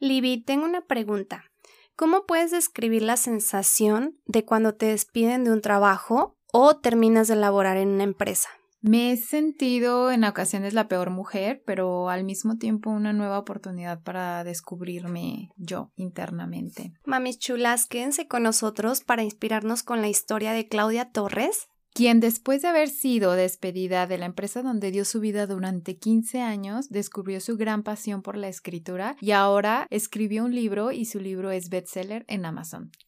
Libby, tengo una pregunta. ¿Cómo puedes describir la sensación de cuando te despiden de un trabajo o terminas de laborar en una empresa? Me he sentido en ocasiones la peor mujer, pero al mismo tiempo una nueva oportunidad para descubrirme yo internamente. Mamis chulas, quédense con nosotros para inspirarnos con la historia de Claudia Torres, quien después de haber sido despedida de la empresa donde dio su vida durante 15 años, descubrió su gran pasión por la escritura y ahora escribió un libro y su libro es bestseller en Amazon.